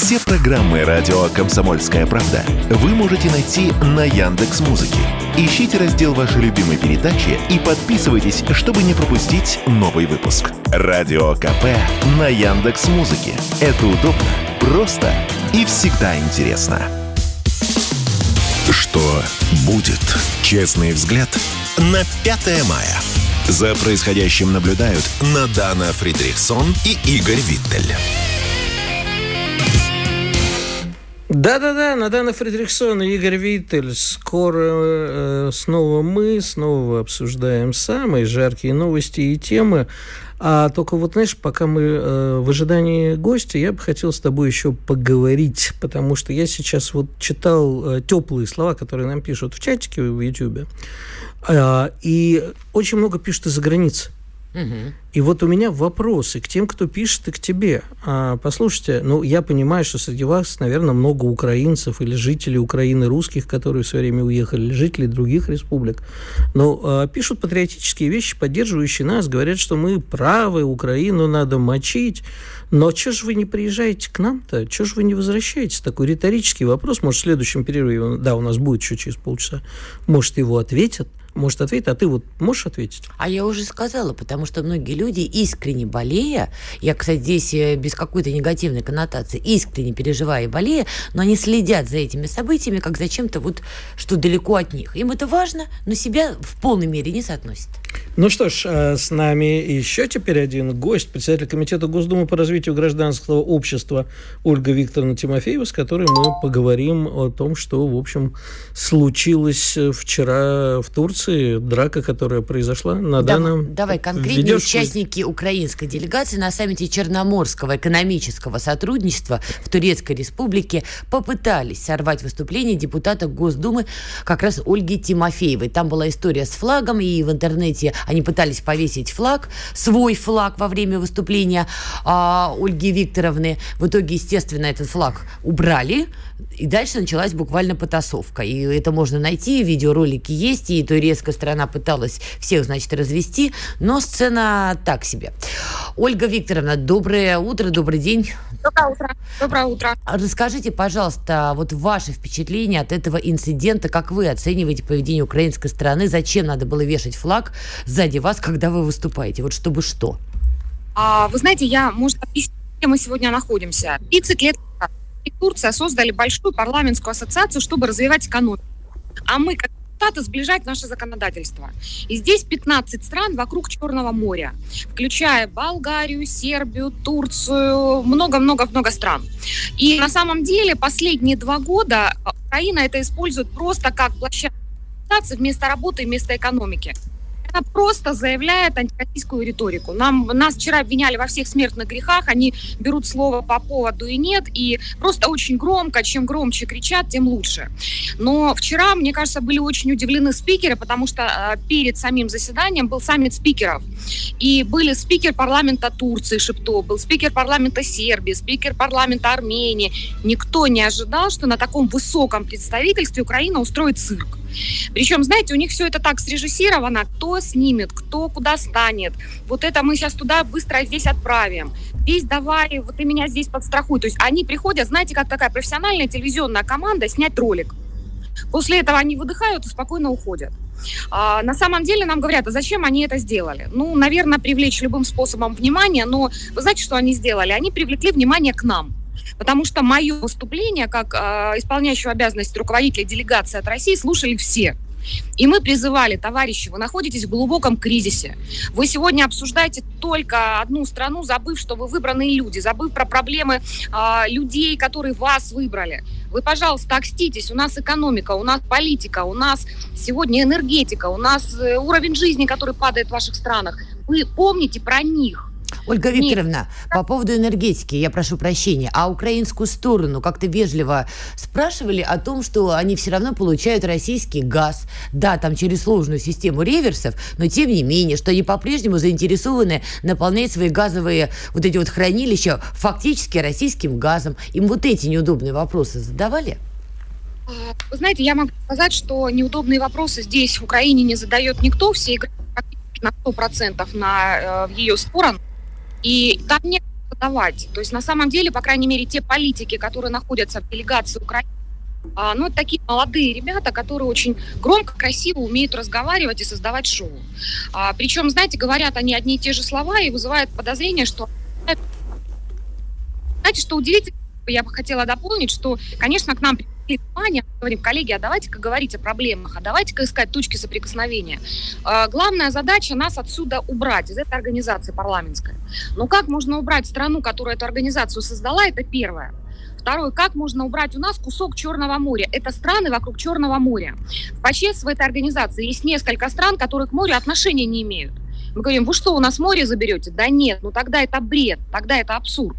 Все программы радио Комсомольская правда вы можете найти на Яндекс Музыке. Ищите раздел вашей любимой передачи и подписывайтесь, чтобы не пропустить новый выпуск. Радио КП на Яндекс Музыке. Это удобно, просто и всегда интересно. Что будет? Честный взгляд на 5 мая. За происходящим наблюдают Надана Фридрихсон и Игорь Виттель. Да-да-да, Надана Фридрихсон и Игорь Виттель. Скоро э, снова мы, снова обсуждаем самые жаркие новости и темы. А только вот, знаешь, пока мы э, в ожидании гостя, я бы хотел с тобой еще поговорить, потому что я сейчас вот читал э, теплые слова, которые нам пишут в чатике в YouTube, э, и очень много пишут из-за границы. И вот у меня вопросы к тем, кто пишет, и к тебе. А, послушайте, ну, я понимаю, что среди вас, наверное, много украинцев или жителей Украины русских, которые все время уехали, или жителей других республик. Но а, пишут патриотические вещи, поддерживающие нас, говорят, что мы правы, Украину надо мочить. Но что же вы не приезжаете к нам-то? Что же вы не возвращаетесь? Такой риторический вопрос. Может, в следующем перерыве, да, у нас будет еще через полчаса, может, его ответят может ответить, а ты вот можешь ответить? А я уже сказала, потому что многие люди, искренне болея, я, кстати, здесь э, без какой-то негативной коннотации, искренне переживая и болея, но они следят за этими событиями, как за чем-то вот, что далеко от них. Им это важно, но себя в полной мере не соотносят. Ну что ж, э, с нами еще теперь один гость, председатель Комитета Госдумы по развитию гражданского общества Ольга Викторовна Тимофеева, с которой мы поговорим о том, что, в общем, случилось вчера в Турции, драка, которая произошла на да, данном... Давай, конкретные ведешь... участники украинской делегации на саммите Черноморского экономического сотрудничества в Турецкой Республике попытались сорвать выступление депутата Госдумы как раз Ольги Тимофеевой. Там была история с флагом, и в интернете они пытались повесить флаг, свой флаг во время выступления а, Ольги Викторовны. В итоге, естественно, этот флаг убрали, и дальше началась буквально потасовка. И это можно найти, видеоролики есть, и турецкая сторона пыталась всех, значит, развести, но сцена так себе. Ольга Викторовна, доброе утро, добрый день. Доброе утро. Доброе утро. Расскажите, пожалуйста, вот ваши впечатления от этого инцидента, как вы оцениваете поведение украинской стороны, зачем надо было вешать флаг сзади вас, когда вы выступаете, вот чтобы что? А, вы знаете, я, может, объяснить, где мы сегодня находимся. 30 лет и Турция создали большую парламентскую ассоциацию, чтобы развивать экономику. А мы, как Штаты сближать наше законодательство. И здесь 15 стран вокруг Черного моря, включая Болгарию, Сербию, Турцию, много-много-много стран. И на самом деле последние два года Украина это использует просто как площадку вместо работы и вместо экономики это просто заявляет антироссийскую риторику. Нам, нас вчера обвиняли во всех смертных грехах, они берут слово по поводу и нет, и просто очень громко, чем громче кричат, тем лучше. Но вчера, мне кажется, были очень удивлены спикеры, потому что э, перед самим заседанием был саммит спикеров. И были спикер парламента Турции Шепто, был спикер парламента Сербии, спикер парламента Армении. Никто не ожидал, что на таком высоком представительстве Украина устроит цирк. Причем, знаете, у них все это так срежиссировано, кто снимет, кто куда станет. Вот это мы сейчас туда быстро здесь отправим. Здесь давай, вот ты меня здесь подстрахуй. То есть они приходят, знаете, как такая профессиональная телевизионная команда снять ролик. После этого они выдыхают и спокойно уходят. А, на самом деле нам говорят, а зачем они это сделали? Ну, наверное, привлечь любым способом внимание, но вы знаете, что они сделали? Они привлекли внимание к нам. Потому что мое выступление, как э, исполняющего обязанности руководителя делегации от России, слушали все. И мы призывали, товарищи, вы находитесь в глубоком кризисе. Вы сегодня обсуждаете только одну страну, забыв, что вы выбранные люди, забыв про проблемы э, людей, которые вас выбрали. Вы, пожалуйста, окститесь, у нас экономика, у нас политика, у нас сегодня энергетика, у нас э, уровень жизни, который падает в ваших странах. Вы помните про них. Ольга Викторовна, Нет. по поводу энергетики, я прошу прощения, а украинскую сторону как-то вежливо спрашивали о том, что они все равно получают российский газ. Да, там через сложную систему реверсов, но тем не менее, что они по-прежнему заинтересованы наполнять свои газовые вот эти вот хранилища фактически российским газом. Им вот эти неудобные вопросы задавали? Вы знаете, я могу сказать, что неудобные вопросы здесь в Украине не задает никто, все играют на 100% на э, ее сторону. И там нет молодовать. То есть на самом деле, по крайней мере, те политики, которые находятся в делегации Украины, а, ну, такие молодые ребята, которые очень громко, красиво умеют разговаривать и создавать шоу. А, причем, знаете, говорят они одни и те же слова и вызывают подозрение, что... Знаете, что удивительно, я бы хотела дополнить, что, конечно, к нам привлекли внимание, говорим, коллеги, а давайте-ка говорить о проблемах, а давайте-ка искать точки соприкосновения. А, главная задача нас отсюда убрать, из этой организации парламентской. Но как можно убрать страну, которая эту организацию создала, это первое. Второе, как можно убрать у нас кусок Черного моря? Это страны вокруг Черного моря. В ПАЧЕС в этой организации есть несколько стран, которые к морю отношения не имеют. Мы говорим, вы что, у нас море заберете? Да нет, ну тогда это бред, тогда это абсурд.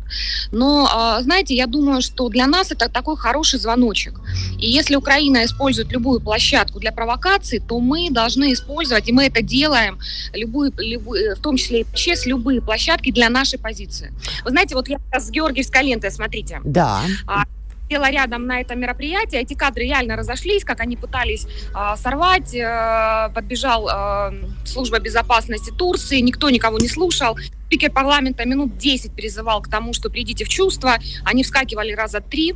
Но, а, знаете, я думаю, что для нас это такой хороший звоночек. И если Украина использует любую площадку для провокации, то мы должны использовать, и мы это делаем, любую, любую, в том числе и ЧЕС, любые площадки для нашей позиции. Вы знаете, вот я с Георгиевской лентой, смотрите. Да. А, села рядом на это мероприятие. Эти кадры реально разошлись, как они пытались э, сорвать. Э, подбежал э, служба безопасности Турции, никто никого не слушал. Спикер парламента минут 10 призывал к тому, что придите в чувство. Они вскакивали раза три.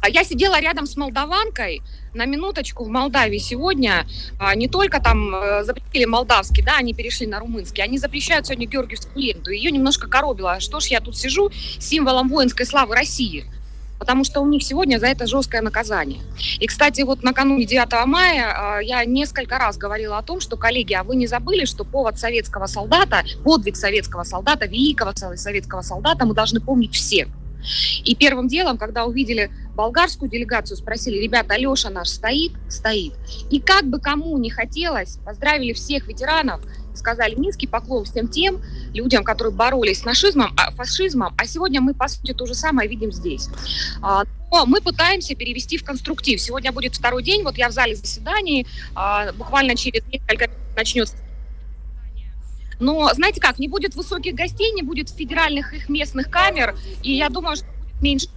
А я сидела рядом с молдаванкой, на минуточку в Молдавии сегодня а, не только там а, запретили молдавский, да, они перешли на румынский, они запрещают сегодня Георгиевскую ленту. Ее немножко коробило. Что ж я тут сижу символом воинской славы России? Потому что у них сегодня за это жесткое наказание. И, кстати, вот накануне 9 мая я несколько раз говорила о том, что, коллеги, а вы не забыли, что повод советского солдата, подвиг советского солдата, великого советского солдата мы должны помнить все. И первым делом, когда увидели болгарскую делегацию, спросили, ребята, Алеша наш стоит? Стоит. И как бы кому не хотелось, поздравили всех ветеранов сказали низкий поклон всем тем людям, которые боролись с нашизмом, а, фашизмом, а сегодня мы, по сути, то же самое видим здесь. А, но мы пытаемся перевести в конструктив. Сегодня будет второй день, вот я в зале заседаний, а, буквально через несколько минут начнется но знаете как, не будет высоких гостей, не будет федеральных их местных камер, и я думаю, что будет меньше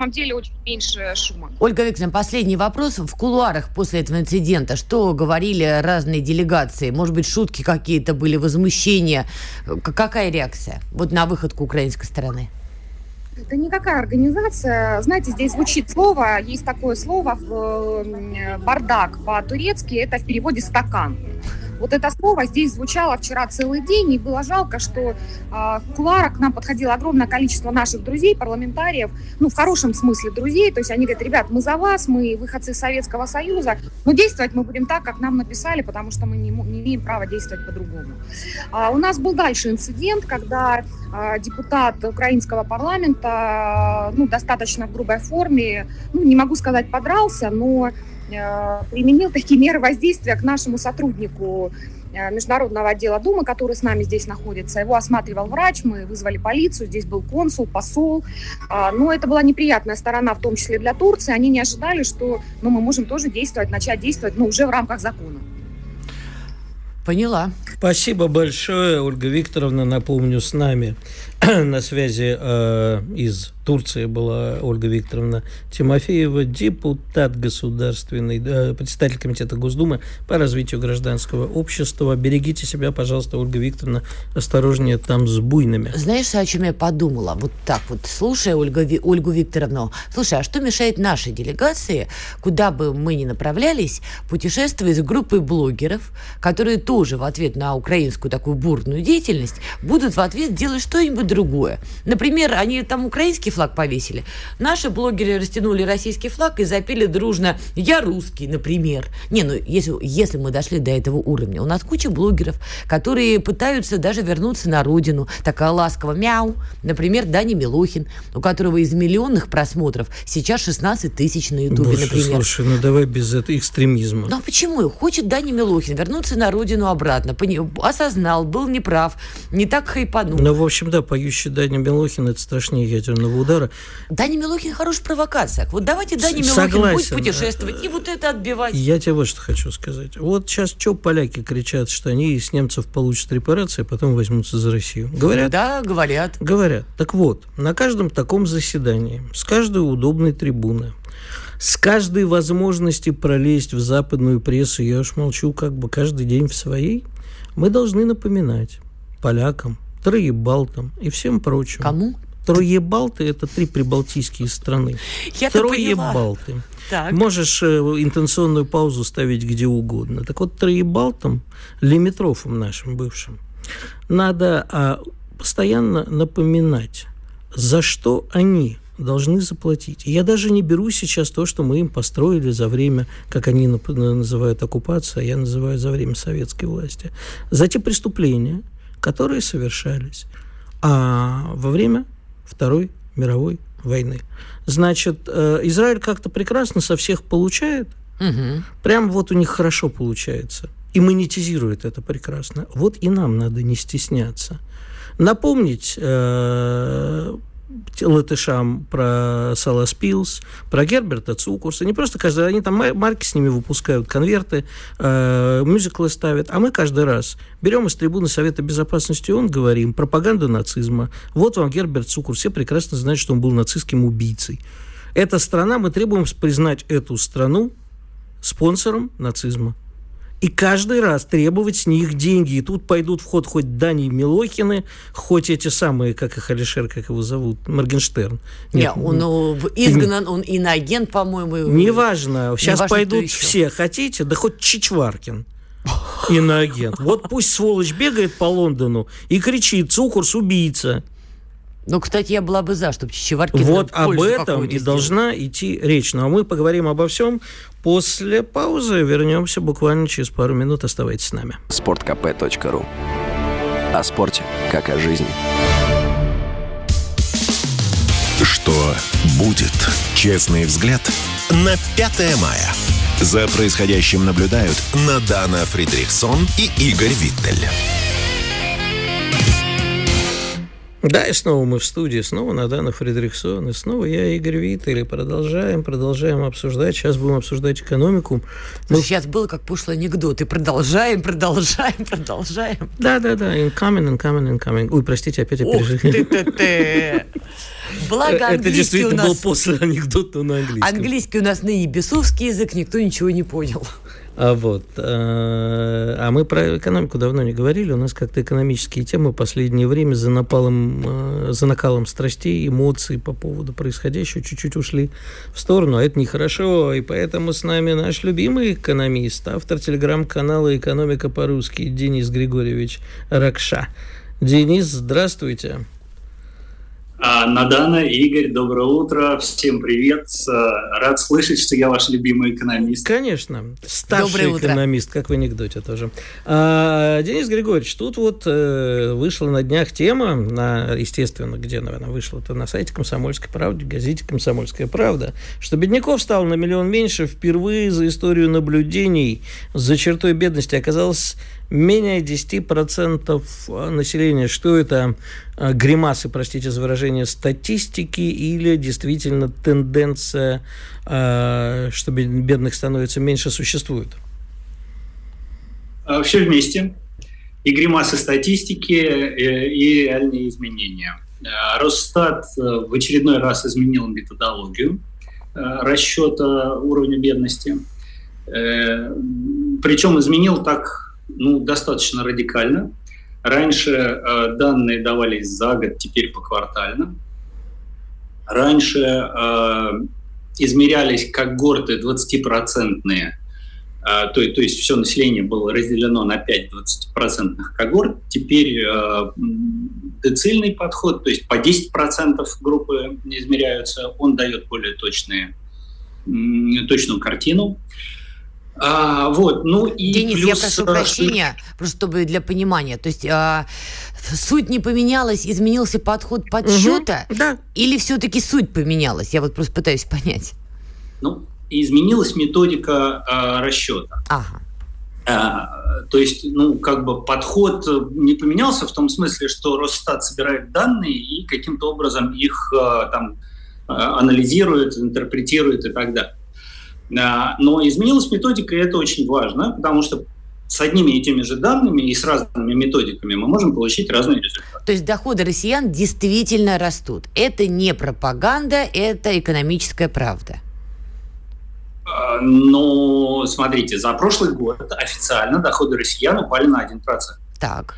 самом деле очень меньше шума. Ольга Викторовна, последний вопрос. В кулуарах после этого инцидента что говорили разные делегации? Может быть, шутки какие-то были, возмущения? Какая реакция вот на выходку украинской стороны? Это никакая организация. Знаете, здесь звучит слово, есть такое слово в бардак по-турецки, это в переводе стакан. Вот это слово здесь звучало вчера целый день, и было жалко, что э, в куларах к нам подходило огромное количество наших друзей, парламентариев, ну, в хорошем смысле друзей, то есть они говорят, ребят, мы за вас, мы выходцы Советского Союза, но действовать мы будем так, как нам написали, потому что мы не, не имеем права действовать по-другому. А у нас был дальше инцидент, когда а, депутат украинского парламента, ну, достаточно в грубой форме, ну, не могу сказать, подрался, но Э, применил такие меры воздействия к нашему сотруднику э, Международного отдела Думы, который с нами здесь находится. Его осматривал врач, мы вызвали полицию, здесь был консул, посол. А, но это была неприятная сторона, в том числе для Турции. Они не ожидали, что ну, мы можем тоже действовать, начать действовать, но уже в рамках закона. Поняла. Спасибо большое, Ольга Викторовна. Напомню, с нами на связи э, из Турции была Ольга Викторовна Тимофеева, депутат государственный, э, председатель комитета Госдумы по развитию гражданского общества. Берегите себя, пожалуйста, Ольга Викторовна, осторожнее там с буйными. Знаешь, о чем я подумала? Вот так вот, слушая Ольга, Ольгу Викторовну, слушай, а что мешает нашей делегации, куда бы мы ни направлялись, путешествовать с группой блогеров, которые тоже в ответ на украинскую такую бурную деятельность будут в ответ делать что-нибудь другое. Например, они там украинский флаг повесили. Наши блогеры растянули российский флаг и запели дружно «Я русский», например. Не, ну если, если мы дошли до этого уровня. У нас куча блогеров, которые пытаются даже вернуться на родину. Такая ласково «Мяу». Например, Дани Милохин, у которого из миллионных просмотров сейчас 16 тысяч на Ютубе, например. Слушай, ну давай без этого экстремизма. Ну а почему? Хочет Дани Милохин вернуться на родину обратно. Осознал, был неправ, не так хайпанул. Ну, в общем, да, поющий Даня Милохин это страшнее ядерного удара. Даня Милохин хорош в провокациях. Вот давайте Даня Милохин Согласен. будет путешествовать и вот это отбивать. Я тебе вот что хочу сказать. Вот сейчас что поляки кричат, что они с немцев получат репарации, а потом возьмутся за Россию. Говорят? Да, говорят. Говорят. Так вот, на каждом таком заседании, с каждой удобной трибуны, с каждой возможности пролезть в западную прессу, я уж молчу, как бы каждый день в своей, мы должны напоминать полякам, Троебалтам и всем прочим. Кому? Троебалты – это три прибалтийские страны. Я Троебалты. Так. Можешь э, интенционную паузу ставить где угодно. Так вот, троебалтам, лимитрофам нашим бывшим, надо а, постоянно напоминать, за что они должны заплатить. я даже не беру сейчас то, что мы им построили за время, как они называют оккупацию, а я называю за время советской власти, за те преступления, которые совершались а во время Второй мировой войны. Значит, э, Израиль как-то прекрасно со всех получает, угу. прям вот у них хорошо получается, и монетизирует это прекрасно. Вот и нам надо не стесняться. Напомнить э, латышам про Салас Пилс, про Герберта Цукурса. Не просто каждый они там марки с ними выпускают, конверты, э, мюзиклы ставят, а мы каждый раз берем из трибуны Совета Безопасности ООН, говорим, пропаганда нацизма. Вот вам Герберт Цукур, все прекрасно знают, что он был нацистским убийцей. Эта страна, мы требуем признать эту страну спонсором нацизма и каждый раз требовать с них деньги. И тут пойдут в ход хоть Дани Милохины, хоть эти самые, как их Алишер, как его зовут, Моргенштерн. Нет, Нет он ну, изгнан, он иноагент, по-моему. Неважно. Сейчас Неважно, пойдут все. Хотите? Да хоть Чичваркин иноагент. Вот пусть сволочь бегает по Лондону и кричит «Цукурс убийца». Ну, кстати, я была бы за, чтобы Чичеваркин Вот об этом и сделать. должна идти речь. Ну, а мы поговорим обо всем после паузы. Вернемся буквально через пару минут. Оставайтесь с нами. sportkp.ru О спорте, как о жизни. Что будет? Честный взгляд на 5 мая. За происходящим наблюдают Надана Фридрихсон и Игорь Виттель. Да, и снова мы в студии, снова Надана Фредериксон, и снова я, Игорь Виттель, продолжаем, продолжаем обсуждать. Сейчас будем обсуждать экономику. Ну, Сейчас было как пошлый анекдот, и продолжаем, продолжаем, продолжаем. Да-да-да, incoming, incoming, incoming. Ой, простите, опять я пережил. Благо английский Это действительно у нас... был после анекдота на английском. Английский у нас ныне бесовский язык, никто ничего не понял. А, вот. А, а мы про экономику давно не говорили. У нас как-то экономические темы в последнее время за, напалом, а, за накалом страстей, эмоций по поводу происходящего чуть-чуть ушли в сторону. А это нехорошо. И поэтому с нами наш любимый экономист, автор телеграм-канала «Экономика по-русски» Денис Григорьевич Ракша. Денис, здравствуйте. А, Надана, Игорь, доброе утро, всем привет. Рад слышать, что я ваш любимый экономист. Конечно, старший экономист, как в анекдоте тоже. А, Денис Григорьевич, тут вот э, вышла на днях тема, на, естественно, где, наверное, вышла, это на сайте «Комсомольской правды», газете «Комсомольская правда», что бедняков стало на миллион меньше впервые за историю наблюдений за чертой бедности оказалось менее 10% населения. Что это гримасы, простите за выражение, статистики или действительно тенденция, а, что бедных становится меньше, существует? А, Все вместе. И гримасы статистики, э, и реальные изменения. Росстат э, в очередной раз изменил методологию э, расчета уровня бедности. Причем изменил так ну, достаточно радикально. Раньше э, данные давались за год, теперь поквартально. Раньше э, измерялись когорты 20-процентные, э, то, то есть все население было разделено на 5 20-процентных когорт. Теперь э, децильный подход, то есть по 10% группы измеряются, он дает более точные, точную картину. А, вот, ну и Денис, плюс... я прошу прощения, просто чтобы для понимания. То есть а, суть не поменялась, изменился подход подсчета, угу, да. или все-таки суть поменялась? Я вот просто пытаюсь понять. Ну, изменилась методика а, расчета. Ага. А, то есть, ну, как бы подход не поменялся в том смысле, что Росстат собирает данные и каким-то образом их а, там а, анализирует, интерпретирует и так далее. Но изменилась методика, и это очень важно, потому что с одними и теми же данными и с разными методиками мы можем получить разные результаты. То есть доходы россиян действительно растут. Это не пропаганда, это экономическая правда. А, но смотрите, за прошлый год официально доходы россиян упали на 1%. Так.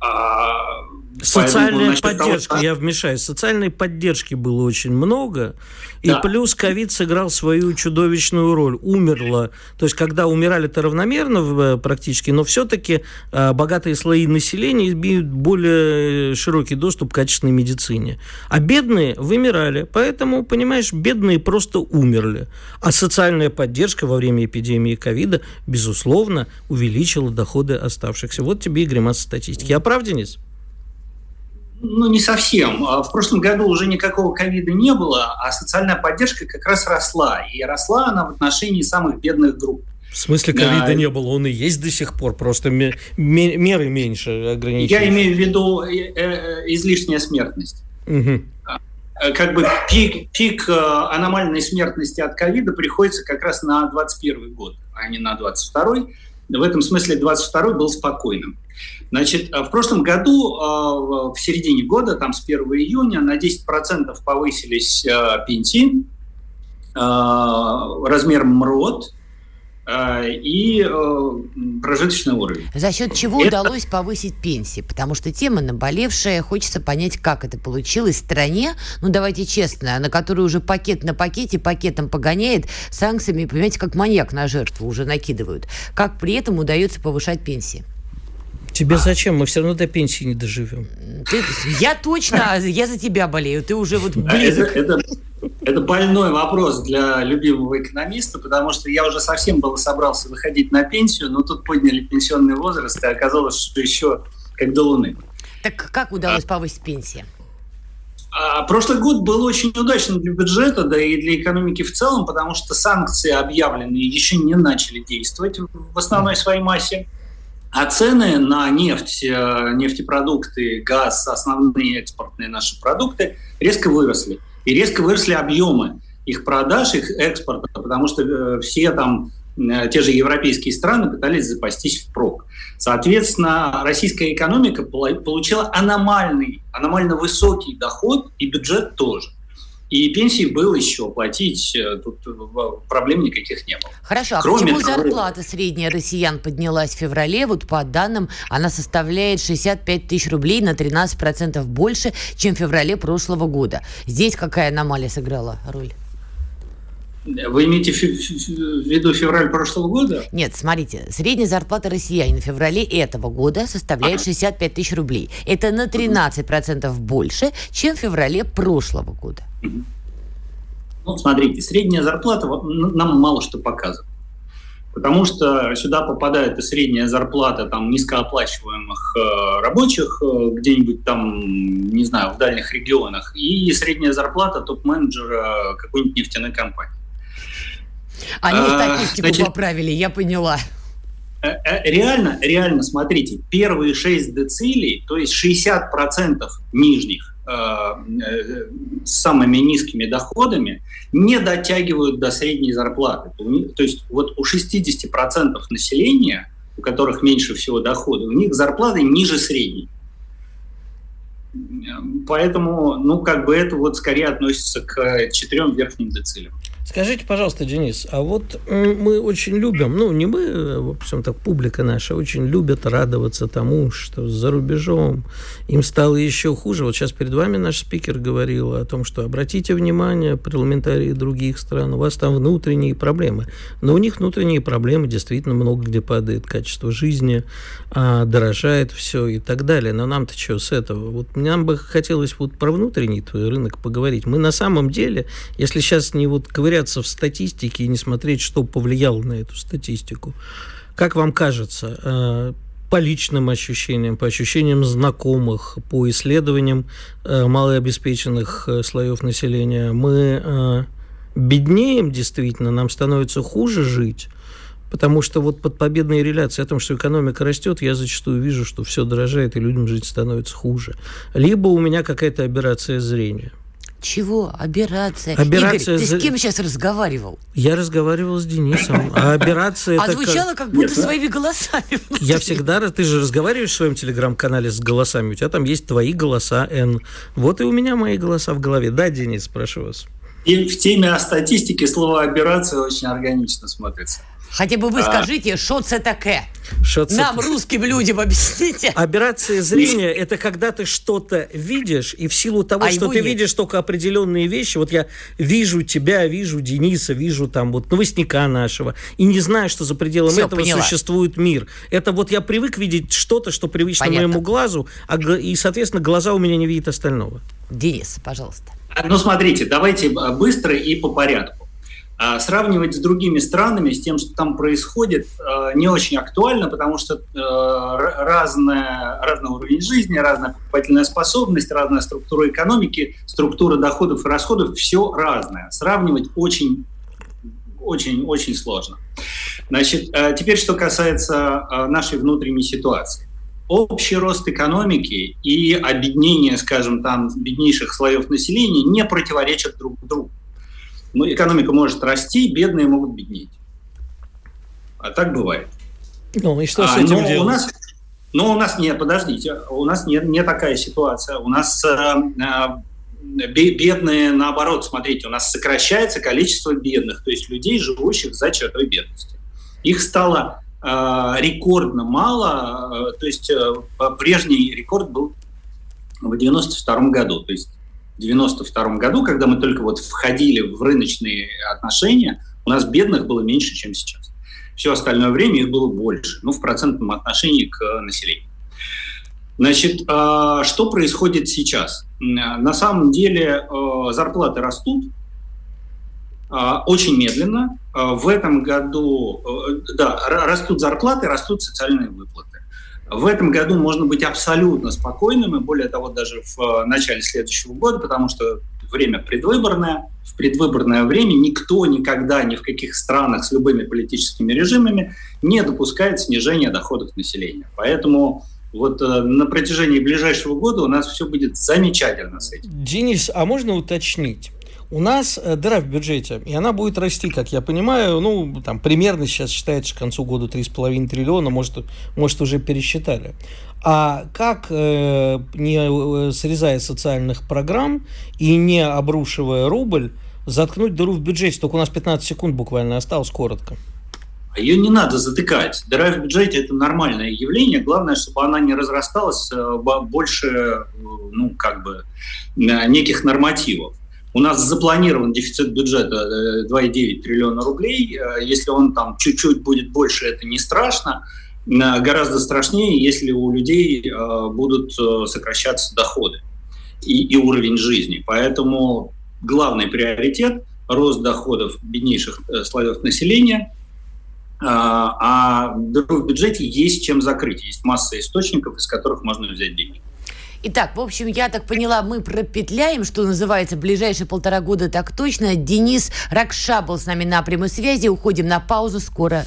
А, Социальная поддержка, того, я вмешаюсь, социальной поддержки было очень много, и да. плюс ковид сыграл свою чудовищную роль. Умерло, то есть когда умирали-то равномерно э, практически, но все-таки э, богатые слои населения имеют более широкий доступ к качественной медицине. А бедные вымирали, поэтому, понимаешь, бедные просто умерли. А социальная поддержка во время эпидемии ковида, безусловно, увеличила доходы оставшихся. Вот тебе и гримаса статистики. Я прав, Денис? Ну, не совсем. А в прошлом году уже никакого ковида не было, а социальная поддержка как раз росла. И росла она в отношении самых бедных групп. В смысле ковида а, не было? Он и есть до сих пор, просто меры меньше ограничены. Я имею в виду э, э, излишняя смертность. Угу. Как бы пик, пик аномальной смертности от ковида приходится как раз на 21 год, а не на 22 в этом смысле 22 был спокойным. Значит, в прошлом году, а, в середине года, там с 1 июня, на 10% повысились а, пенсии размером МРОД, и прожиточный уровень. За счет чего это... удалось повысить пенсии? Потому что тема наболевшая, хочется понять, как это получилось в стране, ну давайте честно, на которую уже пакет на пакете, пакетом погоняет, санкциями, понимаете, как маньяк на жертву уже накидывают. Как при этом удается повышать пенсии? Тебе а. зачем? Мы все равно до пенсии не доживем. Ты, я точно, я за тебя болею. Ты уже вот близок. Это, это, это больной вопрос для любимого экономиста, потому что я уже совсем было собрался выходить на пенсию, но тут подняли пенсионный возраст, и оказалось, что еще как до Луны. Так как удалось а. повысить пенсии? Прошлый год был очень удачным для бюджета, да и для экономики в целом, потому что санкции объявленные еще не начали действовать в основной своей массе. А цены на нефть, э, нефтепродукты, газ, основные экспортные наши продукты резко выросли. И резко выросли объемы их продаж, их экспорта, потому что э, все там э, те же европейские страны пытались запастись впрок. Соответственно, российская экономика получила аномальный, аномально высокий доход, и бюджет тоже. И пенсии было еще платить, э, тут э, проблем никаких не было. Хорошо, а Кроме почему того... зарплата средняя россиян поднялась в феврале? Вот по данным, она составляет 65 тысяч рублей на 13% больше, чем в феврале прошлого года. Здесь какая аномалия сыграла роль? Вы имеете в виду февраль прошлого года? Нет, смотрите, средняя зарплата россиянина в феврале этого года составляет 65 тысяч рублей. Это на 13% больше, чем в феврале прошлого года. Ну, смотрите, средняя зарплата нам мало что показывает. Потому что сюда попадает и средняя зарплата там, низкооплачиваемых э, рабочих э, где-нибудь там, не знаю, в дальних регионах, и средняя зарплата топ-менеджера какой-нибудь нефтяной компании. Они а, статистику значит, поправили, я поняла. Э, э, реально, реально, смотрите, первые 6 децилей, то есть 60% нижних э, с самыми низкими доходами не дотягивают до средней зарплаты. То есть вот у 60% населения, у которых меньше всего дохода, у них зарплаты ниже средней. Поэтому, ну, как бы это вот скорее относится к четырем верхним децилям. Скажите, пожалуйста, Денис, а вот мы очень любим, ну, не мы, в общем так, публика наша, очень любят радоваться тому, что за рубежом им стало еще хуже. Вот сейчас перед вами наш спикер говорил о том, что обратите внимание, парламентарии других стран, у вас там внутренние проблемы. Но у них внутренние проблемы действительно много где падает качество жизни, а, дорожает все и так далее. Но нам-то что с этого? Вот нам бы хотелось вот про внутренний твой рынок поговорить. Мы на самом деле, если сейчас не вот ковырять ковыряться в статистике и не смотреть, что повлияло на эту статистику. Как вам кажется, э, по личным ощущениям, по ощущениям знакомых, по исследованиям э, малообеспеченных э, слоев населения, мы беднеем действительно, нам становится хуже жить, Потому что вот под победной реляцией о том, что экономика растет, я зачастую вижу, что все дорожает, и людям жить становится хуже. Либо у меня какая-то операция зрения. Чего? Операция. Операция Игорь, ты с кем сейчас разговаривал? Я разговаривал с Денисом. А операция... А звучало как будто своими голосами. Я всегда... Ты же разговариваешь в своем телеграм-канале с голосами. У тебя там есть твои голоса, Н. Вот и у меня мои голоса в голове. Да, Денис, прошу вас. И в теме о статистике слово «операция» очень органично смотрится. Хотя бы вы а... скажите, что это такое? Что Нам, русским людям, объясните. Операция зрения – это когда ты что-то видишь, и в силу того, а что ты нет. видишь только определенные вещи, вот я вижу тебя, вижу Дениса, вижу там вот новостника нашего, и не знаю, что за пределом Все, этого поняла. существует мир. Это вот я привык видеть что-то, что привычно Понятно. моему глазу, а, и, соответственно, глаза у меня не видят остального. Денис, пожалуйста. Ну, смотрите, давайте быстро и по порядку. А сравнивать с другими странами, с тем, что там происходит, э, не очень актуально, потому что э, разная, разный уровень жизни, разная покупательная способность, разная структура экономики, структура доходов и расходов, все разное. Сравнивать очень, очень, очень сложно. Значит, э, теперь что касается нашей внутренней ситуации. Общий рост экономики и объединение, скажем, там, беднейших слоев населения не противоречат друг другу ну, экономика может расти, бедные могут беднеть. А так бывает. Ну и что а, с этим делать? У нас, но у нас нет, подождите, у нас нет не такая ситуация. У нас э, э, бедные, наоборот, смотрите, у нас сокращается количество бедных, то есть людей, живущих за чертой бедности. Их стало э, рекордно мало, э, то есть э, прежний рекорд был в 92 году, то есть 92 году, когда мы только вот входили в рыночные отношения, у нас бедных было меньше, чем сейчас. Все остальное время их было больше, ну, в процентном отношении к населению. Значит, а, что происходит сейчас? На самом деле а, зарплаты растут а, очень медленно. В этом году, да, растут зарплаты, растут социальные выплаты. В этом году можно быть абсолютно спокойным, и более того, даже в э, начале следующего года, потому что время предвыборное. В предвыборное время никто никогда ни в каких странах с любыми политическими режимами не допускает снижения доходов населения. Поэтому вот э, на протяжении ближайшего года у нас все будет замечательно с этим. Денис, а можно уточнить? У нас э, дыра в бюджете, и она будет расти, как я понимаю, ну, там, примерно сейчас считается к концу года 3,5 триллиона, может, может уже пересчитали. А как, э, не э, срезая социальных программ и не обрушивая рубль, заткнуть дыру в бюджете? Только у нас 15 секунд буквально осталось, коротко. Ее не надо затыкать. Дыра в бюджете – это нормальное явление. Главное, чтобы она не разрасталась больше, ну, как бы, неких нормативов. У нас запланирован дефицит бюджета 2,9 э, триллиона рублей. Э, если он там чуть-чуть будет больше, это не страшно. Э, гораздо страшнее, если у людей будут сокращаться доходы и, и уровень жизни. Поэтому главный приоритет – рост доходов беднейших слоев населения – а в бюджете есть чем закрыть. Есть масса источников, из которых можно взять деньги. Итак, в общем, я так поняла, мы пропетляем, что называется, ближайшие полтора года так точно. Денис Ракша был с нами на прямой связи. Уходим на паузу, скоро.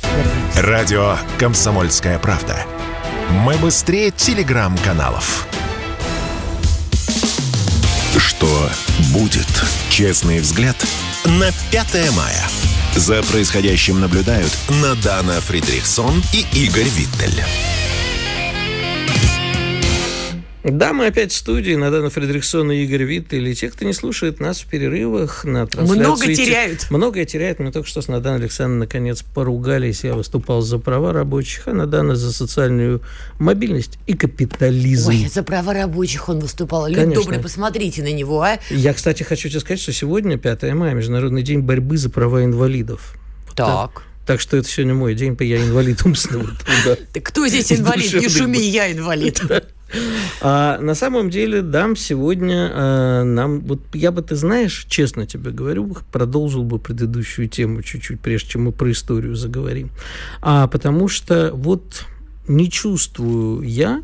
Радио «Комсомольская правда». Мы быстрее телеграм-каналов. Что будет? Честный взгляд на 5 мая. За происходящим наблюдают Надана Фридрихсон и Игорь Виттель. Да, мы опять в студии. Надана Фредериксон и Игорь Витт. Или те, кто не слушает нас в перерывах на трансляции. Много теряют. Многое теряют. Мы только что с Наданой Александровной наконец поругались. Я выступал за права рабочих, а Надана за социальную мобильность и капитализм. Ой, за права рабочих он выступал. Люди добрые, посмотрите на него, а. Я, кстати, хочу тебе сказать, что сегодня, 5 мая, Международный день борьбы за права инвалидов. Так. так. Так что это сегодня мой день, я инвалид умственного труда. Кто здесь инвалид? Не шуми, я инвалид. А на самом деле, дам сегодня а, нам, вот я бы, ты знаешь, честно тебе говорю, продолжил бы предыдущую тему чуть-чуть, прежде чем мы про историю заговорим. А, потому что вот не чувствую я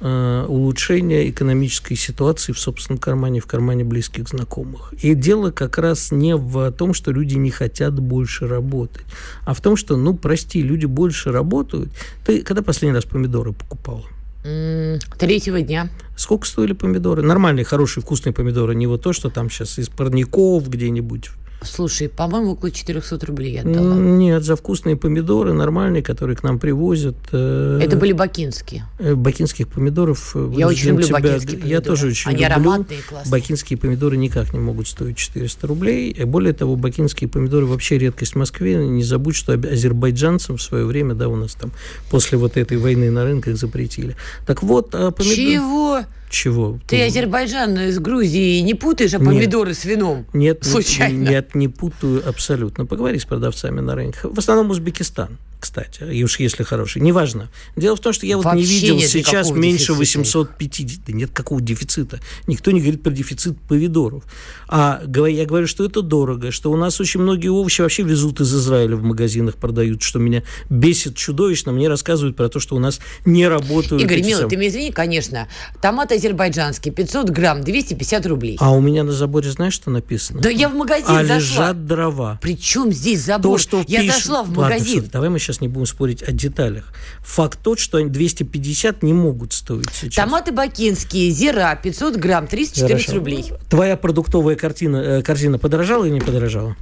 а, улучшения экономической ситуации в собственном кармане, в кармане близких знакомых. И дело как раз не в том, что люди не хотят больше работать, а в том, что, ну, прости, люди больше работают. Ты когда последний раз помидоры покупала? Третьего дня. Сколько стоили помидоры? Нормальные, хорошие, вкусные помидоры. Не вот то, что там сейчас из парников где-нибудь Слушай, по-моему, около 400 рублей я отдала. Нет, за вкусные помидоры нормальные, которые к нам привозят. Э, Это были бакинские. Э, бакинских помидоров. Э, я очень люблю тебя. бакинские помидоры. Я тоже очень Они люблю. ароматные, классные. Бакинские помидоры никак не могут стоить 400 рублей. И более того, бакинские помидоры вообще редкость в Москве. Не забудь, что азербайджанцам в свое время, да, у нас там после вот этой войны на рынках запретили. Так вот, а помидоры... Чего? Чего? Ты Азербайджан из Грузии не путаешь, а помидоры нет, с вином? Нет, случайно. Нет, не путаю абсолютно. Поговори с продавцами на рынке. В основном Узбекистан кстати, и уж если хороший. Неважно. Дело в том, что я вот не видел сейчас меньше 850. Да нет какого дефицита. Никто не говорит про дефицит помидоров. А я говорю, что это дорого, что у нас очень многие овощи вообще везут из Израиля в магазинах, продают, что меня бесит чудовищно. Мне рассказывают про то, что у нас не работают Игорь, милый, ты меня извини, конечно. Томат азербайджанский, 500 грамм, 250 рублей. А у меня на заборе знаешь, что написано? Да я в магазин а зашла. лежат дрова. Причем здесь забор? То, что я пиш... зашла в магазин. Ладно, давай мы сейчас сейчас не будем спорить о деталях. Факт тот, что они 250 не могут стоить сейчас. Томаты бакинские, зира, 500 грамм, 314 Хорошо. рублей. Твоя продуктовая картина, э, корзина подорожала или не подорожала?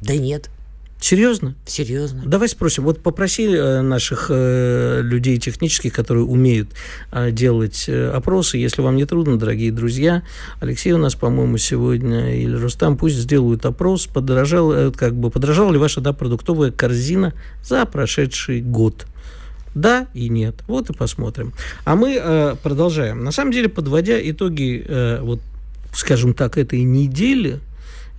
Да нет. Серьезно? Серьезно. Давай спросим. Вот попроси э, наших э, людей технических, которые умеют э, делать опросы, если вам не трудно, дорогие друзья. Алексей у нас, по-моему, сегодня или Рустам, пусть сделают опрос, подорожал, как бы подорожала ли ваша да, продуктовая корзина за прошедший год. Да и нет. Вот и посмотрим. А мы э, продолжаем. На самом деле, подводя итоги, э, вот, скажем так, этой недели,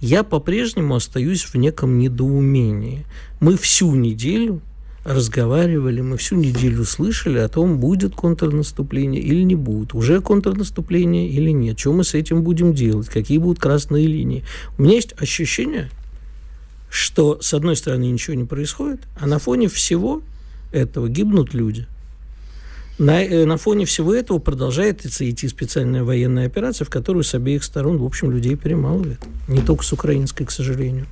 я по-прежнему остаюсь в неком недоумении. Мы всю неделю разговаривали, мы всю неделю слышали о том, будет контрнаступление или не будет, уже контрнаступление или нет, что мы с этим будем делать, какие будут красные линии. У меня есть ощущение, что с одной стороны ничего не происходит, а на фоне всего этого гибнут люди – на, э, на фоне всего этого продолжает идти специальная военная операция, в которую с обеих сторон, в общем, людей перемалывает. Не только с украинской, к сожалению.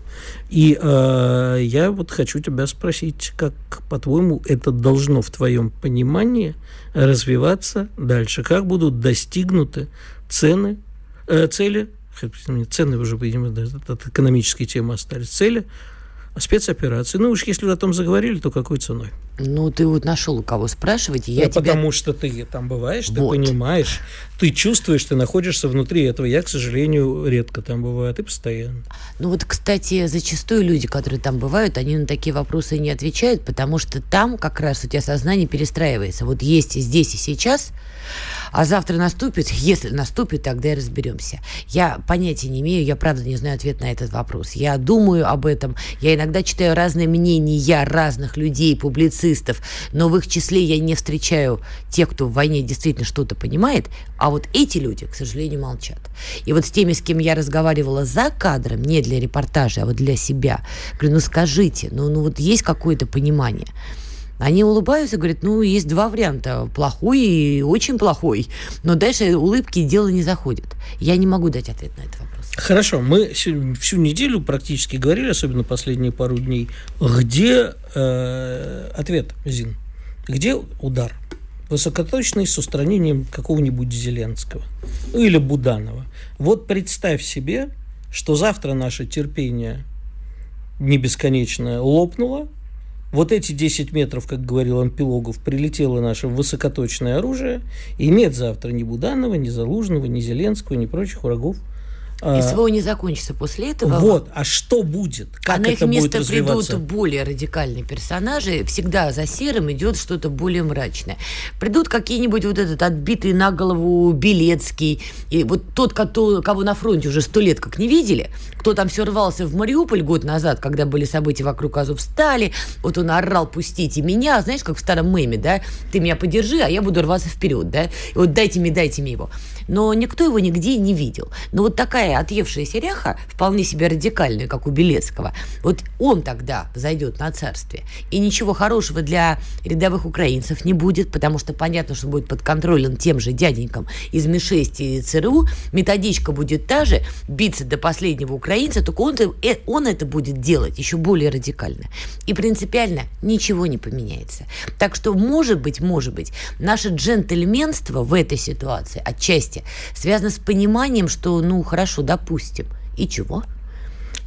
И э, я вот хочу тебя спросить, как, по-твоему, это должно в твоем понимании развиваться дальше? Как будут достигнуты цены, э, цели, цены уже, видимо, от экономической темы остались, цели спецоперации. Ну уж если о том заговорили, то какой ценой? Ну, ты вот нашел у кого спрашивать, я ну, тебя... потому что ты там бываешь, вот. ты понимаешь, ты чувствуешь, ты находишься внутри этого. Я, к сожалению, редко там бываю, а ты постоянно. Ну вот, кстати, зачастую люди, которые там бывают, они на такие вопросы не отвечают, потому что там как раз у тебя сознание перестраивается. Вот есть здесь и сейчас, а завтра наступит, если наступит, тогда и разберемся. Я понятия не имею, я правда не знаю ответ на этот вопрос. Я думаю об этом, я иногда читаю разные мнения разных людей, публицистов, но в их числе я не встречаю тех, кто в войне действительно что-то понимает, а вот эти люди, к сожалению, молчат. И вот с теми, с кем я разговаривала за кадром, не для репортажа, а вот для себя, говорю, ну скажите, ну, ну вот есть какое-то понимание. Они улыбаются, говорят, ну, есть два варианта, плохой и очень плохой. Но дальше улыбки дело не заходит. Я не могу дать ответ на этот вопрос. Хорошо, мы всю неделю практически говорили, особенно последние пару дней, где э, ответ, Зин, где удар? Высокоточный с устранением какого-нибудь Зеленского или Буданова. Вот представь себе, что завтра наше терпение не бесконечное лопнуло, вот эти 10 метров, как говорил Ампилогов, прилетело наше высокоточное оружие, и нет завтра ни Буданова, ни Залужного, ни Зеленского, ни прочих врагов – СВО не закончится после этого. Вот, а что будет? Как а на их это место будет придут более радикальные персонажи. Всегда за серым идет что-то более мрачное. Придут какие-нибудь вот этот отбитый на голову Белецкий, и вот тот, кто, кого на фронте уже сто лет как не видели, кто там все рвался в Мариуполь год назад, когда были события вокруг Азовстали, вот он орал «пустите меня», знаешь, как в старом меме, да, ты меня подержи, а я буду рваться вперед, да, и вот дайте мне, дайте мне его. Но никто его нигде не видел. Но вот такая такая отъевшаяся ряха, вполне себе радикальная, как у Белецкого, вот он тогда зайдет на царствие. И ничего хорошего для рядовых украинцев не будет, потому что понятно, что будет подконтролен тем же дяденькам из МИ-6 и ЦРУ. Методичка будет та же, биться до последнего украинца, только он, э, он это будет делать еще более радикально. И принципиально ничего не поменяется. Так что, может быть, может быть, наше джентльменство в этой ситуации отчасти связано с пониманием, что, ну, хорошо, допустим. И чего?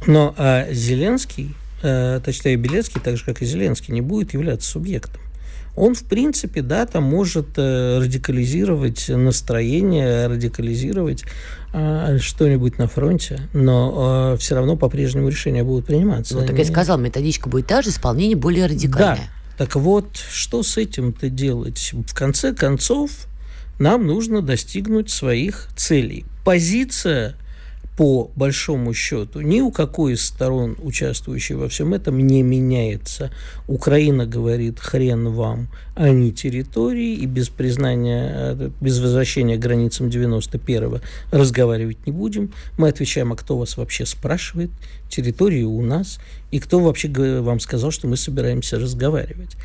Но а Зеленский, э, точнее Белецкий, так же как и Зеленский, не будет являться субъектом. Он, в принципе, да, там может э, радикализировать настроение, радикализировать э, что-нибудь на фронте, но э, все равно по-прежнему решения будут приниматься. Ну, так я сказал, методичка будет та же, исполнение более радикальное. Да. Так вот, что с этим-то делать? В конце концов, нам нужно достигнуть своих целей. Позиция по большому счету ни у какой из сторон, участвующей во всем этом, не меняется. Украина говорит хрен вам, а не территории, и без признания, э, без возвращения к границам 91-го разговаривать не будем. Мы отвечаем, а кто вас вообще спрашивает? Территории у нас. И кто вообще вам сказал, что мы собираемся разговаривать?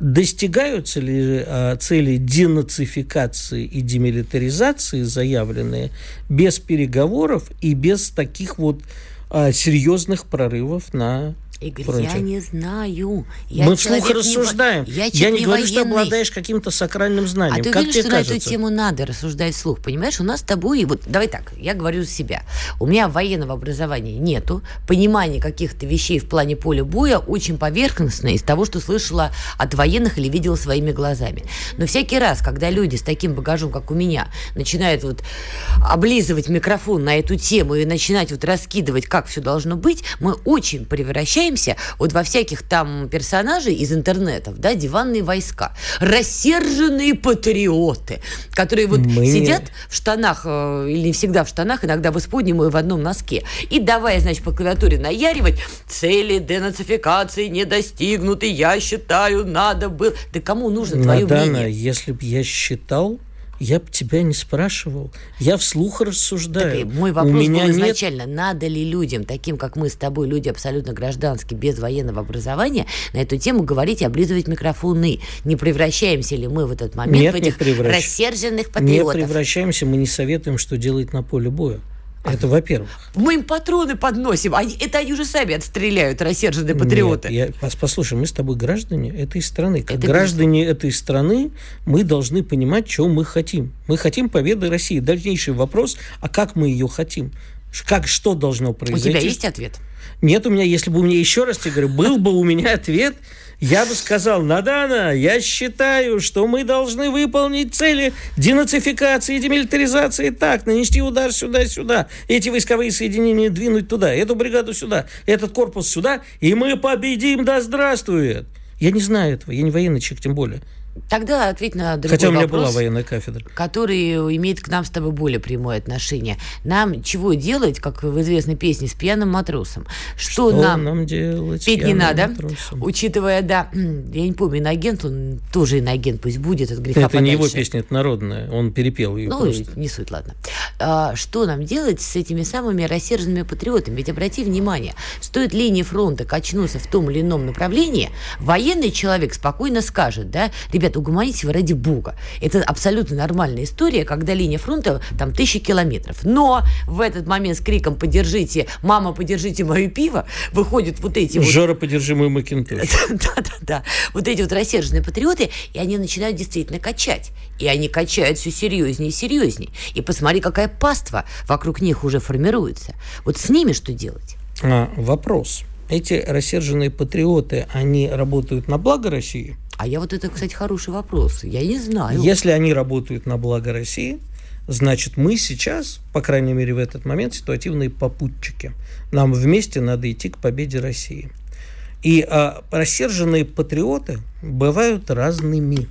Достигаются ли а, цели денацификации и демилитаризации, заявленные, без переговоров и без таких вот а, серьезных прорывов на Игорь, Фронте. я не знаю. Я Мы вслух рассуждаем. Не, я, я не, не говорю, военный. что обладаешь каким-то сакральным знанием. А ты как уверен, что кажется? на эту тему надо рассуждать вслух? Понимаешь, у нас с тобой... Вот давай так, я говорю за себя. У меня военного образования нету. Понимание каких-то вещей в плане поля боя очень поверхностное из того, что слышала от военных или видела своими глазами. Но всякий раз, когда люди с таким багажом, как у меня, начинают вот облизывать микрофон на эту тему и начинать вот раскидывать, как все должно быть, мы очень превращаем превращаемся вот во всяких там персонажей из интернетов, да, диванные войска, рассерженные патриоты, которые вот Мы... сидят в штанах, э, или не всегда в штанах, иногда в исподнем и в одном носке, и давай, значит, по клавиатуре наяривать, цели денацификации не достигнуты, я считаю, надо было. Да кому нужно твое Надана, мнение? если бы я считал, я бы тебя не спрашивал. Я вслух рассуждаю. Так, мой вопрос У меня был изначально, нет... надо ли людям, таким как мы с тобой, люди абсолютно гражданские, без военного образования, на эту тему говорить и облизывать микрофоны? Не превращаемся ли мы в этот момент нет, в этих превращ... рассерженных патриотов? Не превращаемся, мы не советуем, что делать на поле боя. Это во-первых. Мы им патроны подносим. Они, это они уже сами отстреляют, рассерженные патриоты. Нет, я, послушай, мы с тобой граждане этой страны. Как это граждане безусловно. этой страны мы должны понимать, чего мы хотим. Мы хотим победы России. Дальнейший вопрос, а как мы ее хотим? Как, что должно произойти? У тебя есть ответ? Нет, у меня, если бы у меня еще раз, тебе говорю, был бы у меня ответ, я бы сказал, Надана, я считаю, что мы должны выполнить цели денацификации, демилитаризации так, нанести удар сюда-сюда, эти войсковые соединения двинуть туда, эту бригаду сюда, этот корпус сюда, и мы победим, да здравствует. Я не знаю этого, я не военный человек, тем более. Тогда ответь на другой Хотя у меня вопрос, была военная кафедра. Который имеет к нам с тобой более прямое отношение. Нам чего делать, как в известной песне, с пьяным матросом? Что, Что нам, нам делать петь не надо, матросом? учитывая, да, я не помню, иноагент, он тоже иноагент, пусть будет, от греха Это подальше. не его песня, это народная, он перепел ее Ну, просто. не суть, ладно. А, что нам делать с этими самыми рассерженными патриотами? Ведь обрати внимание, стоит линии фронта качнуться в том или ином направлении, военный человек спокойно скажет, да, ребята, угомонитесь вы ради бога. Это абсолютно нормальная история, когда линия фронта там тысячи километров. Но в этот момент с криком «Подержите, мама, подержите мое пиво» выходят вот эти вот... Жора, подержи мой макинтош. Да-да-да. Вот эти вот рассерженные патриоты, и они начинают действительно качать. И они качают все серьезнее и серьезнее. И посмотри, какая паства вокруг них уже формируется. Вот с ними что делать? А, вопрос. Эти рассерженные патриоты, они работают на благо России? А я вот это, кстати, хороший вопрос. Я не знаю. Если они работают на благо России, значит, мы сейчас, по крайней мере, в этот момент, ситуативные попутчики. Нам вместе надо идти к победе России. И а, рассерженные патриоты бывают разными.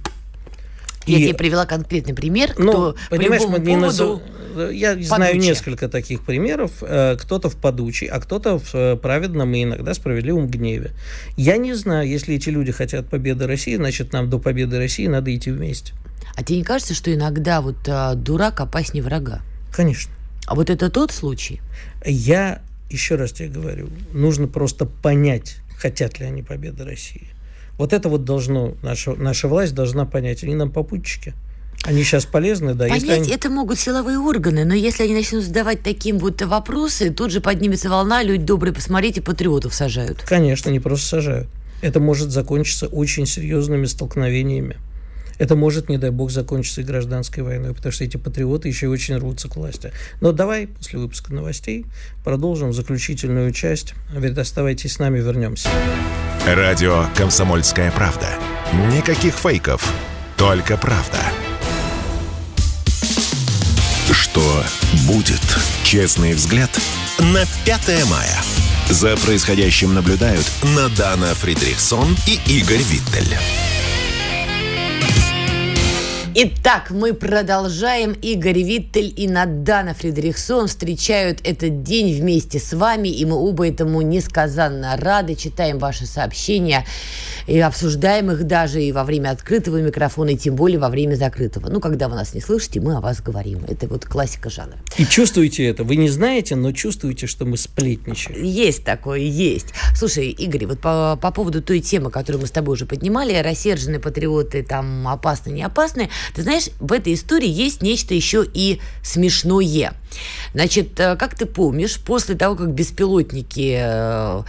Я и, тебе привела конкретный пример, ну, кто понимаешь, по мы не поводу... Я подучий. знаю несколько таких примеров. Э, кто-то в подучий, а кто-то в э, праведном и иногда справедливом гневе. Я не знаю, если эти люди хотят победы России, значит, нам до победы России надо идти вместе. А тебе не кажется, что иногда вот а, дурак опаснее врага? Конечно. А вот это тот случай? Я еще раз тебе говорю, нужно просто понять, хотят ли они победы России. Вот это вот должно, наша, наша власть должна понять. Они нам попутчики. Они сейчас полезны, да. Понять они... это могут силовые органы, но если они начнут задавать таким вот вопросы, тут же поднимется волна, люди добрые, посмотрите, патриотов сажают. Конечно, не просто сажают. Это может закончиться очень серьезными столкновениями. Это может, не дай бог, закончиться и гражданской войной, потому что эти патриоты еще очень рвутся к власти. Но давай после выпуска новостей продолжим заключительную часть. Оставайтесь с нами, вернемся. Радио «Комсомольская правда». Никаких фейков, только правда. Что будет? Честный взгляд на 5 мая. За происходящим наблюдают Надана Фридрихсон и Игорь Виттель. Итак, мы продолжаем. Игорь Виттель и Надана Фредериксон встречают этот день вместе с вами, и мы оба этому несказанно рады. Читаем ваши сообщения и обсуждаем их даже и во время открытого микрофона, и тем более во время закрытого. Ну, когда вы нас не слышите, мы о вас говорим. Это вот классика жанра. И чувствуете это. Вы не знаете, но чувствуете, что мы сплетничаем. Есть такое, есть. Слушай, Игорь, вот по, по поводу той темы, которую мы с тобой уже поднимали, рассерженные патриоты, там, опасны, не опасны, ты знаешь, в этой истории есть нечто еще и смешное. Значит, э, как ты помнишь, после того, как беспилотники э,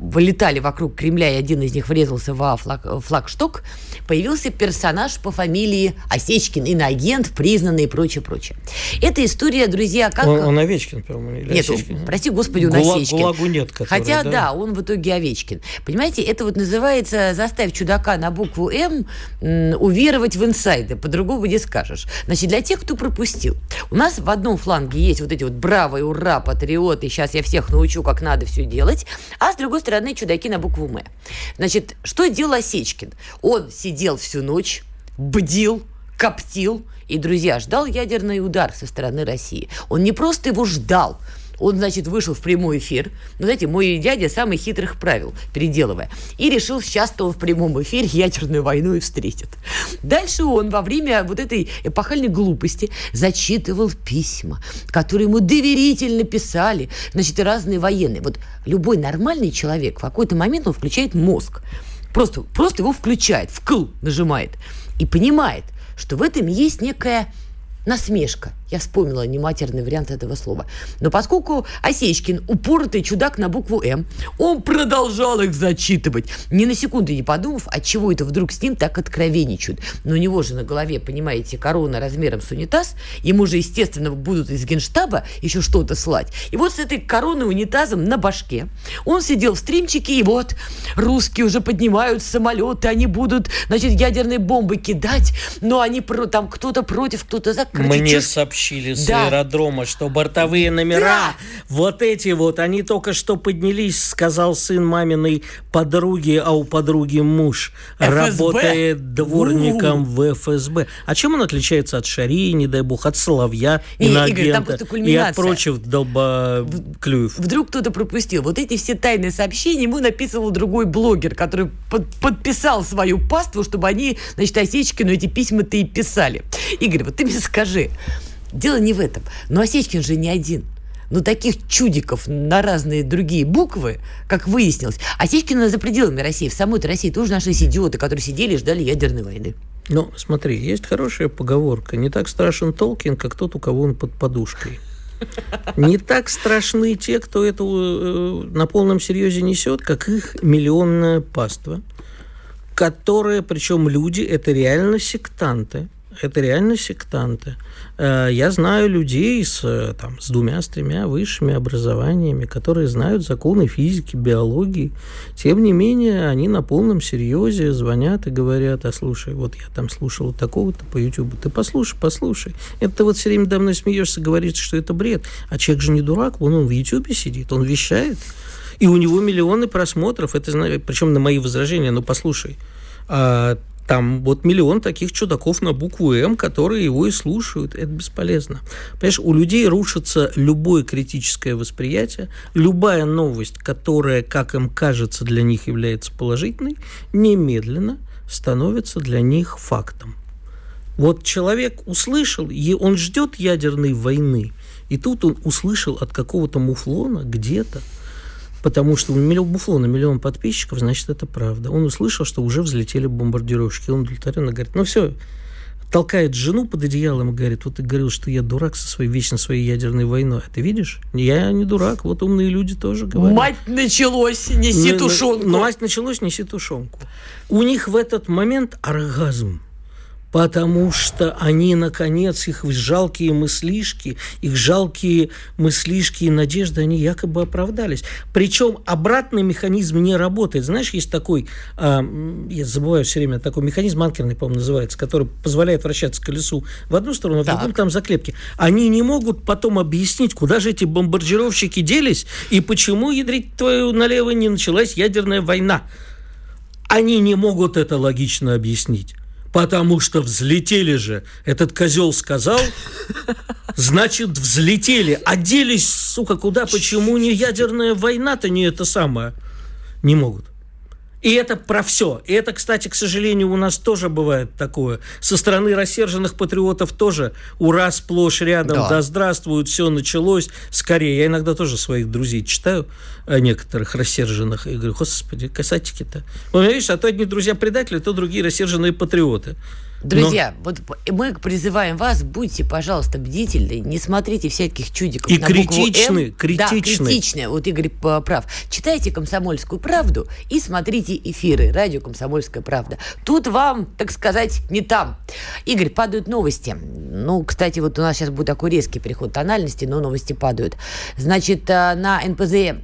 вылетали вокруг Кремля, и один из них врезался во флаг, флагшток, появился персонаж по фамилии Осечкин, иноагент, признанный и прочее, прочее. Эта история, друзья, как... Он, он Овечкин, по-моему, или Нет, Осечкин? прости господи, он Гула- Осечкин. Гулагу нет, который, Хотя, да? да? он в итоге Овечкин. Понимаете, это вот называется «заставь чудака на букву «М» уверовать в инсайды». По-другому не скажешь. Значит, для тех, кто пропустил. У нас в одном фланге есть вот эти вот бравые, ура, патриоты, сейчас я всех научу, как надо все делать. А с другой стороны, чудаки на букву «М». Значит, что делал Осечкин? Он сидел всю ночь, бдил, коптил, и, друзья, ждал ядерный удар со стороны России. Он не просто его ждал, он, значит, вышел в прямой эфир. Ну, знаете, мой дядя самый хитрых правил, переделывая. И решил, сейчас-то он в прямом эфире ядерную войну и встретит. Дальше он во время вот этой эпохальной глупости зачитывал письма, которые ему доверительно писали, значит, и разные военные. Вот любой нормальный человек в какой-то момент он включает мозг. Просто, просто его включает, вкл нажимает. И понимает, что в этом есть некая насмешка. Я вспомнила нематерный вариант этого слова. Но поскольку Осечкин упоротый чудак на букву «М», он продолжал их зачитывать, ни на секунду не подумав, от чего это вдруг с ним так откровенничают. Но у него же на голове, понимаете, корона размером с унитаз, ему же, естественно, будут из генштаба еще что-то слать. И вот с этой короной унитазом на башке он сидел в стримчике, и вот русские уже поднимают самолеты, они будут, значит, ядерные бомбы кидать, но они про, там кто-то против, кто-то за. Короче, Мне чушь. сообщили с Да. аэродрома, что бортовые номера, Да. вот эти вот, они только что поднялись, сказал сын маминой подруги, а у подруги муж ФСБ? работает дворником в ФСБ. А чем он отличается от Шарии, не дай бог, от Соловья, Игорь, там иноагента просто и от прочих долбоклюев? Вдруг кто-то пропустил. Вот эти все тайные сообщения ему написывал другой блогер, который под- подписал свою паству, чтобы они, значит, Осечкину эти письма-то и писали. Игорь, вот ты мне скажи, дело не в этом. Но Осечкин же не один. Но таких чудиков на разные другие буквы, как выяснилось, Осечкина за пределами России, в самой России тоже нашлись идиоты, которые сидели и ждали ядерной войны. Ну, смотри, есть хорошая поговорка. Не так страшен Толкин, как тот, у кого он под подушкой. Не так страшны те, кто это э, на полном серьезе несет, как их миллионная паства, которые, причем люди, это реально сектанты. Это реально сектанты. Э, Я знаю людей с, э, там, с двумя, с тремя высшими образованиями, которые знают законы физики, биологии. Тем не менее, они на полном серьезе звонят и говорят, а слушай, вот я там слушал такого-то по YouTube, ты послушай, послушай. Это ты вот все время до мной смеешься, говорит, что это бред. А человек же не дурак, вон он в YouTube сидит, он вещает. И у него миллионы просмотров, это причем на мои возражения, ну послушай, а, там вот миллион таких чудаков на букву М, которые его и слушают. Это бесполезно. Понимаешь, у людей рушится любое критическое восприятие, любая новость, которая, как им кажется, для них является положительной, немедленно становится для них фактом. Вот человек услышал, и он ждет ядерной войны, и тут он услышал от какого-то муфлона где-то, потому что у муфлона миллион подписчиков, значит, это правда. Он услышал, что уже взлетели бомбардировщики. Он удовлетворенно говорит, ну все, толкает жену под одеялом и говорит, вот ты говорил, что я дурак со своей вечно своей ядерной войной. А ты видишь? Я не дурак, вот умные люди тоже говорят. Мать началось, неси Ну, тушенку. Ну, мать началось, неси тушенку. У них в этот момент оргазм. Потому что они, наконец, их жалкие мыслишки, их жалкие мыслишки и надежды, они якобы оправдались. Причем обратный механизм не работает. Знаешь, есть такой, э, я забываю все время, такой механизм анкерный, по-моему, называется, который позволяет вращаться колесу в одну сторону, а в другую там заклепки. Они не могут потом объяснить, куда же эти бомбардировщики делись и почему, ядрить твою налево, не началась ядерная война. Они не могут это логично объяснить. Потому что взлетели же. Этот козел сказал, значит, взлетели. А делись, сука, куда, почему не ядерная война-то не это самое? Не могут. И это про все. И это, кстати, к сожалению, у нас тоже бывает такое. Со стороны рассерженных патриотов тоже ура сплошь рядом, да, да здравствует, все началось. Скорее, я иногда тоже своих друзей читаю, э, некоторых рассерженных, и говорю, господи, касатики-то. Ну, видишь, а то одни друзья предатели, то другие рассерженные патриоты. Друзья, Но... вот мы призываем вас, будьте, пожалуйста, бдительны, не смотрите всяких чудиков И на критичны, М. критичны. Да, критичны. Вот Игорь прав. Читайте «Комсомольскую правду» и смотрите эфиры радио «Комсомольская правда». Тут вам, так сказать, не там. Игорь, падают новости. Ну, кстати, вот у нас сейчас будет такой резкий переход тональности, но новости падают. Значит, э, на НПЗ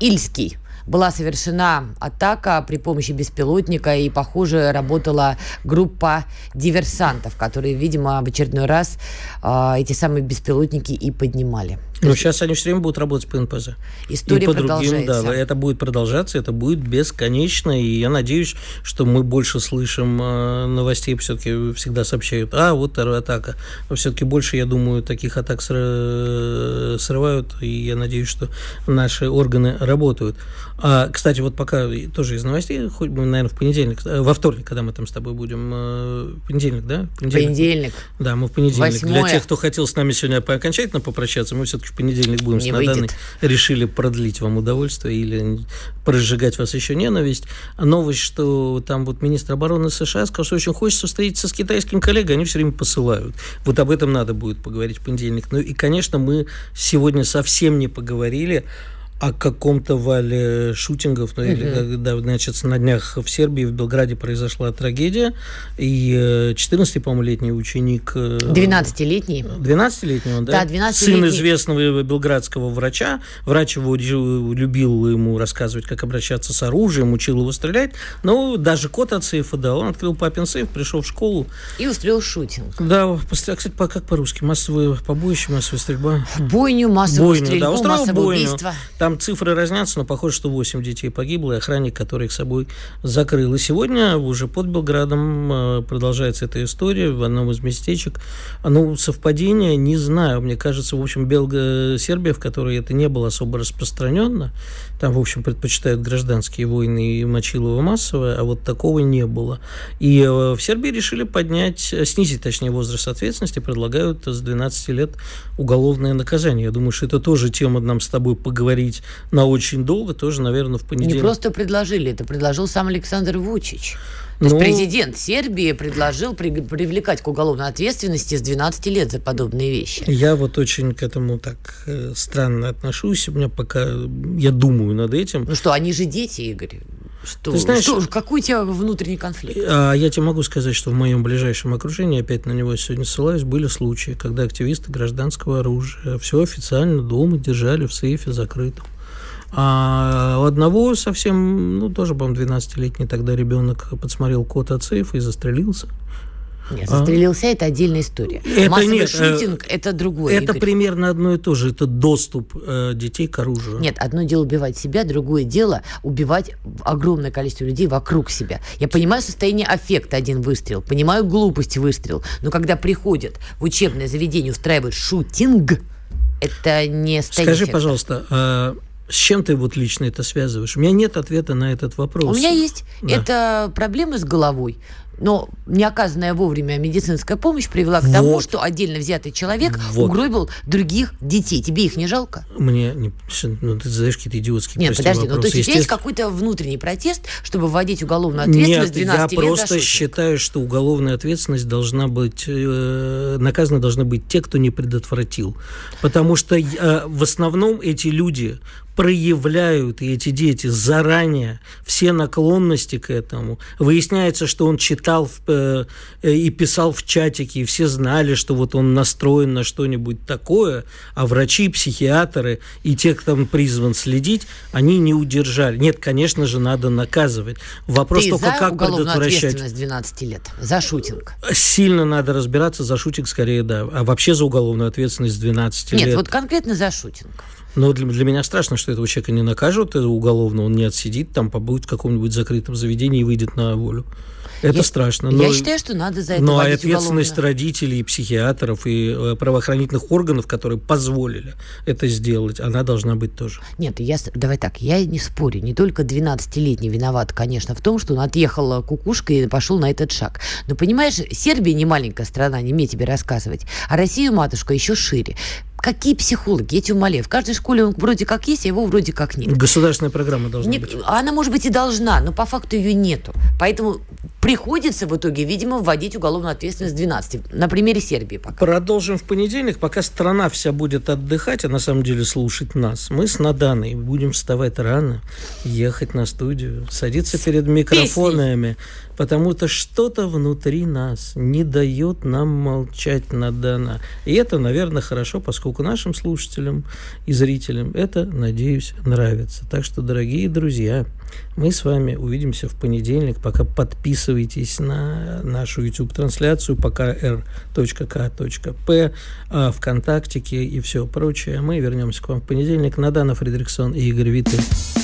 Ильский была совершена атака при помощи беспилотника, и, похоже, работала группа диверсантов, которые, видимо, в очередной раз э, эти самые беспилотники и поднимали. Ну, сейчас они все время будут работать по НПЗ. История и по. Другим, да, это будет продолжаться, это будет бесконечно, и я надеюсь, что мы больше слышим э, новостей, все-таки всегда сообщают, а, вот вторая атака. Но все-таки больше, я думаю, таких атак срывают, и я надеюсь, что наши органы работают. А, кстати, вот пока тоже из новостей, хоть бы, наверное, в понедельник, э, во вторник, когда мы там с тобой будем, э, понедельник, да? Понедельник. понедельник. Да, мы в понедельник. Восьмое. Для тех, кто хотел с нами сегодня окончательно попрощаться, мы все-таки в понедельник будем не с Наданой. Решили продлить вам удовольствие или прожигать вас еще ненависть. А новость, что там вот министр обороны США сказал, что очень хочется встретиться с китайским коллегой, они все время посылают. Вот об этом надо будет поговорить в понедельник. Ну и, конечно, мы сегодня совсем не поговорили о каком-то вале шутингов, ну, или, когда, значит, на днях в Сербии, в Белграде произошла трагедия, и 14 по-моему, летний ученик... 12-летний. Э, 12-летний он, да? Да, 12 Сын известного белградского врача. Врач его любил ему рассказывать, как обращаться с оружием, учил его стрелять. Но даже код от сейфа, да, он открыл папин сейф, пришел в школу. И устроил шутинг. Да, кстати, как по-русски? Массовые побоище, массовая стрельба? Бойню, массовую бойню, стрельбу, да, массовое бойню. убийство. Там цифры разнятся, но похоже, что 8 детей погибло, и охранник, который их собой закрыл. И сегодня уже под Белградом э, продолжается эта история в одном из местечек. Ну, совпадение, не знаю. Мне кажется, в общем, Белга... Сербия, в которой это не было особо распространенно, там, в общем, предпочитают гражданские войны и мочилово массовое, а вот такого не было. И э, в Сербии решили поднять, э, снизить, точнее, возраст ответственности, предлагают с 12 лет уголовное наказание. Я думаю, что это тоже тема нам с тобой поговорить на очень долго, тоже, наверное, в понедельник. Не просто предложили, это предложил сам Александр Вучич. То ну, есть президент Сербии предложил при, привлекать к уголовной ответственности с 12 лет за подобные вещи. Я вот очень к этому так э, странно отношусь. У меня пока я думаю над этим. Ну что, они же дети, Игорь. Что, Ты знаешь, что, какой у тебя внутренний конфликт? А, я тебе могу сказать, что в моем ближайшем окружении, опять на него сегодня ссылаюсь, были случаи, когда активисты гражданского оружия все официально дома держали в сейфе закрытом. А у одного совсем, ну, тоже, по-моему, 12-летний тогда ребенок подсмотрел код от сейфа и застрелился. Нет, застрелился а? это отдельная история. Это Массовый нет, э, шутинг это другое. Это Игорь. примерно одно и то же. Это доступ э, детей к оружию. Нет, одно дело убивать себя, другое дело убивать огромное количество людей вокруг себя. Я понимаю состояние аффекта один выстрел, понимаю глупость выстрел, но когда приходят в учебное заведение устраивают шутинг, это не Скажи, пожалуйста, а с чем ты вот лично это связываешь? У меня нет ответа на этот вопрос. У меня есть. Да. Это проблемы с головой. Но неоказанная вовремя медицинская помощь привела к тому, что отдельно взятый человек вот. угробил других детей. Тебе их не жалко? Мне не... Ну, ты задаешь какие-то идиотские Нет, подожди, вопросы. ну то есть Естественно... есть какой-то внутренний протест, чтобы вводить уголовную ответственность Нет, 12 я лет просто считаю, что уголовная ответственность должна быть... Э, наказаны должны быть те, кто не предотвратил. Потому что э, в основном эти люди проявляют, и эти дети, заранее все наклонности к этому. Выясняется, что он читает читал э, и писал в чатике, и все знали, что вот он настроен на что-нибудь такое, а врачи, психиатры и те, кто там призван следить, они не удержали. Нет, конечно же, надо наказывать. Вопрос Ты только, за как предотвращать. ответственность 12 лет? За шутинг? Сильно надо разбираться, за шутинг скорее, да. А вообще за уголовную ответственность 12 Нет, лет. Нет, вот конкретно за шутинг. Но для, для меня страшно, что этого человека не накажут уголовно, он не отсидит, там побудет в каком-нибудь закрытом заведении и выйдет на волю. Это я, страшно. Но, я считаю, что надо за это Но ответственность уголовно. родителей, и психиатров, и э, правоохранительных органов, которые позволили это сделать, она должна быть тоже. Нет, я, давай так, я не спорю. Не только 12-летний виноват, конечно, в том, что он отъехал кукушкой и пошел на этот шаг. Но, понимаешь, Сербия не маленькая страна, не мне тебе рассказывать. А Россия, матушка, еще шире. Какие психологи? Я тебя умоляю. В каждой школе он вроде как есть, а его вроде как нет. Государственная программа должна нет, быть. Она, может быть, и должна, но по факту ее нету. Поэтому приходится в итоге, видимо, вводить уголовную ответственность 12. На примере Сербии пока. Продолжим в понедельник, пока страна вся будет отдыхать, а на самом деле слушать нас. Мы с Наданой будем вставать рано, ехать на студию, садиться перед микрофонами, потому что что-то внутри нас не дает нам молчать, Надана. И это, наверное, хорошо, поскольку нашим слушателям и зрителям это, надеюсь, нравится. Так что, дорогие друзья, мы с вами увидимся в понедельник. Пока подписывайтесь на нашу YouTube-трансляцию, пока r.k.p, ВКонтактике и все прочее. Мы вернемся к вам в понедельник. Надана Фредериксон и Игорь Виттель.